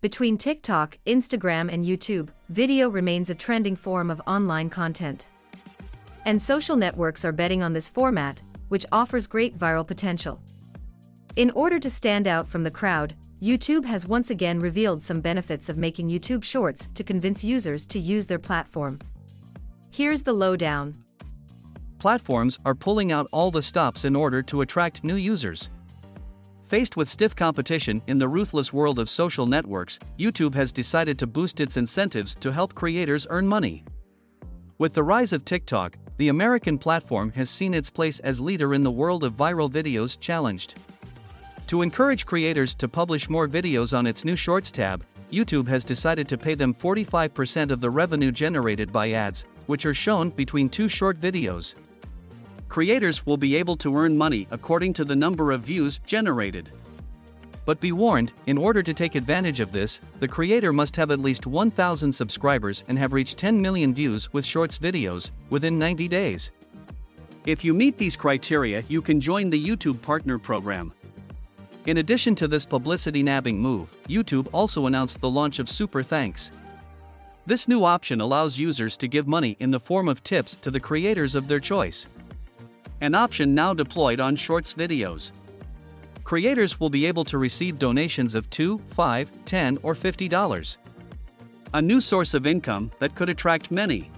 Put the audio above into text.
Between TikTok, Instagram, and YouTube, video remains a trending form of online content. And social networks are betting on this format, which offers great viral potential. In order to stand out from the crowd, YouTube has once again revealed some benefits of making YouTube Shorts to convince users to use their platform. Here's the lowdown. Platforms are pulling out all the stops in order to attract new users. Faced with stiff competition in the ruthless world of social networks, YouTube has decided to boost its incentives to help creators earn money. With the rise of TikTok, the American platform has seen its place as leader in the world of viral videos challenged. To encourage creators to publish more videos on its new Shorts tab, YouTube has decided to pay them 45% of the revenue generated by ads, which are shown between two short videos creators will be able to earn money according to the number of views generated. But be warned, in order to take advantage of this, the creator must have at least 1,000 subscribers and have reached 10 million views with Shorts videos within 90 days. If you meet these criteria, you can join the YouTube Partner Program. In addition to this publicity nabbing move, YouTube also announced the launch of Super Thanks. This new option allows users to give money in the form of tips to the creators of their choice an option now deployed on Shorts videos. Creators will be able to receive donations of $2, $5, $10, or $50. A new source of income that could attract many.